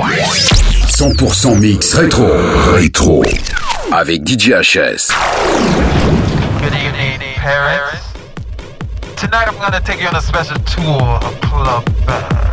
100% mix rétro. Rétro. Avec DJHS. Good evening, Paris. Tonight I'm gonna take you on a special tour of Club Band.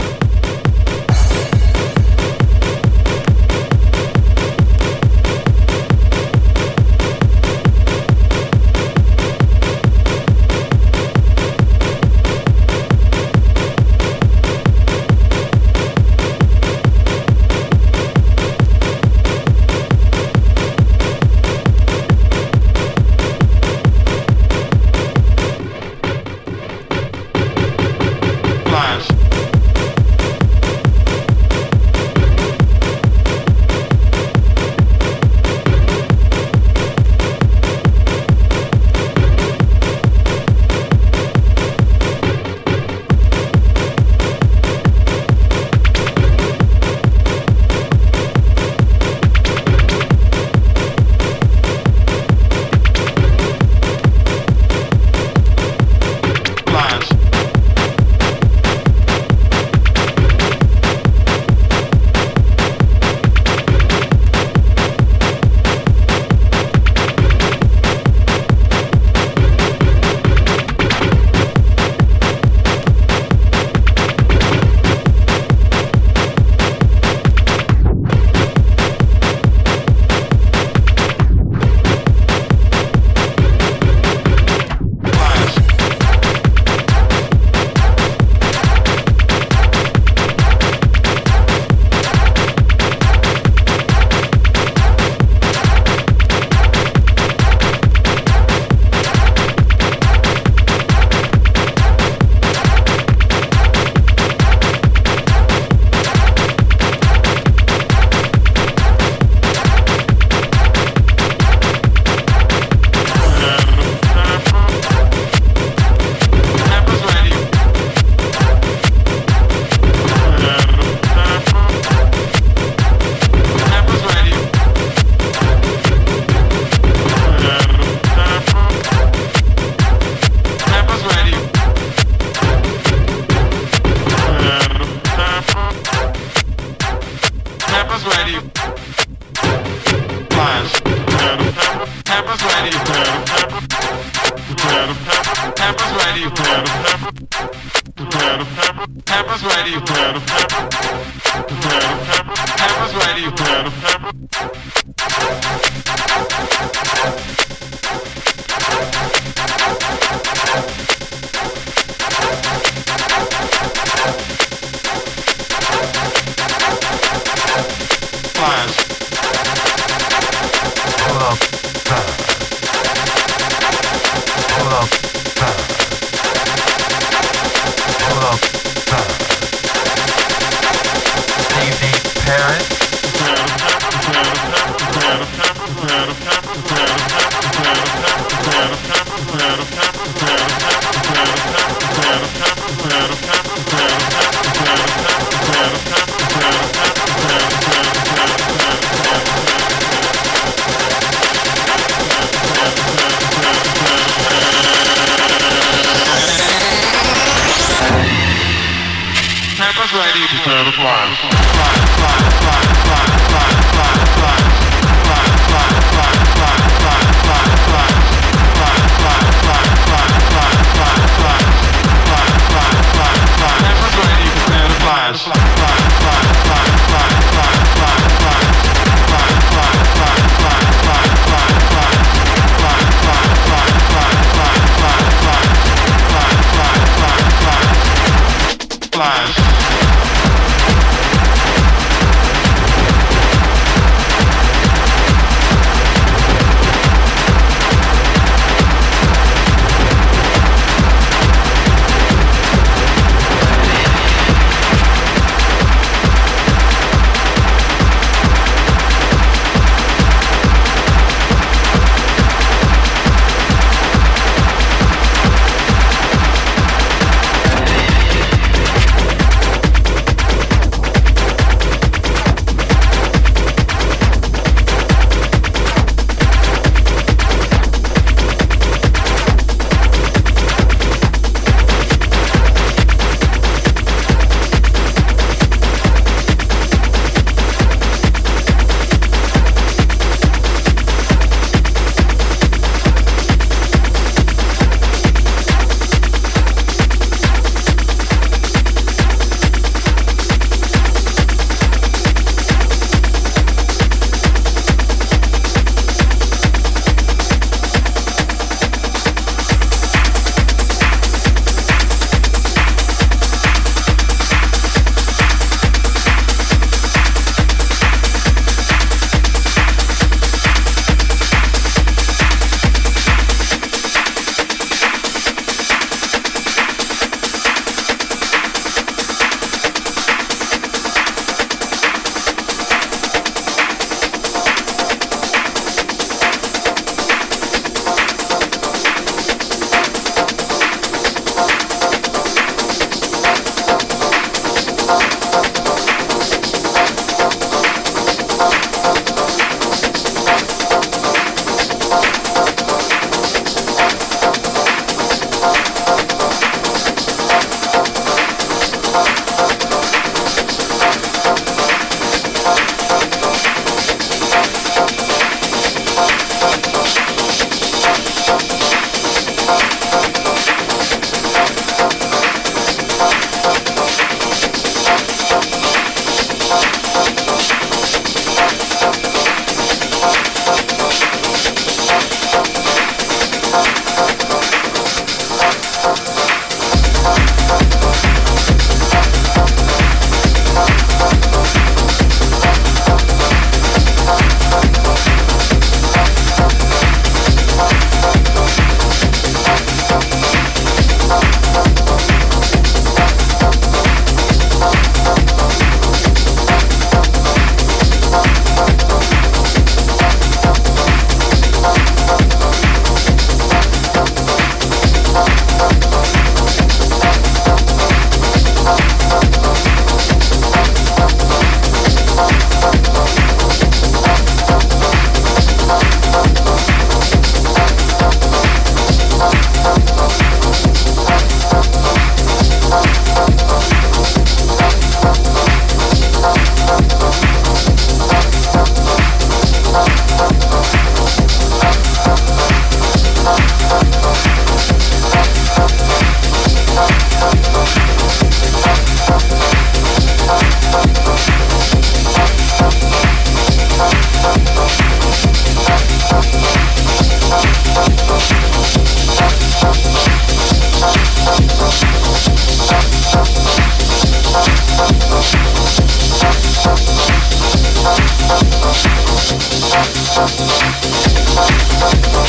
Thank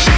you.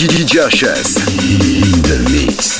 DJ HS. In the mix.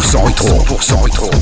100% rétro. 100% rétro.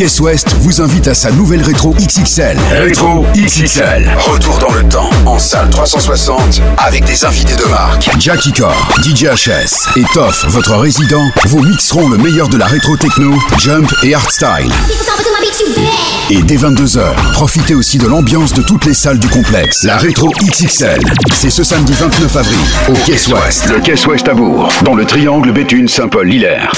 Caisse Ouest vous invite à sa nouvelle rétro XXL. Rétro XXL. Retour dans le temps, en salle 360, avec des invités de marque. Jackie Core, DJ HS et Toff, votre résident, vous mixeront le meilleur de la rétro techno, jump et hardstyle. Et dès 22h, profitez aussi de l'ambiance de toutes les salles du complexe. La rétro XXL, c'est ce samedi 29 avril, au Caisse Ouest. Le Caisse Ouest à Bourg, dans le triangle Béthune Saint-Paul-Hilaire.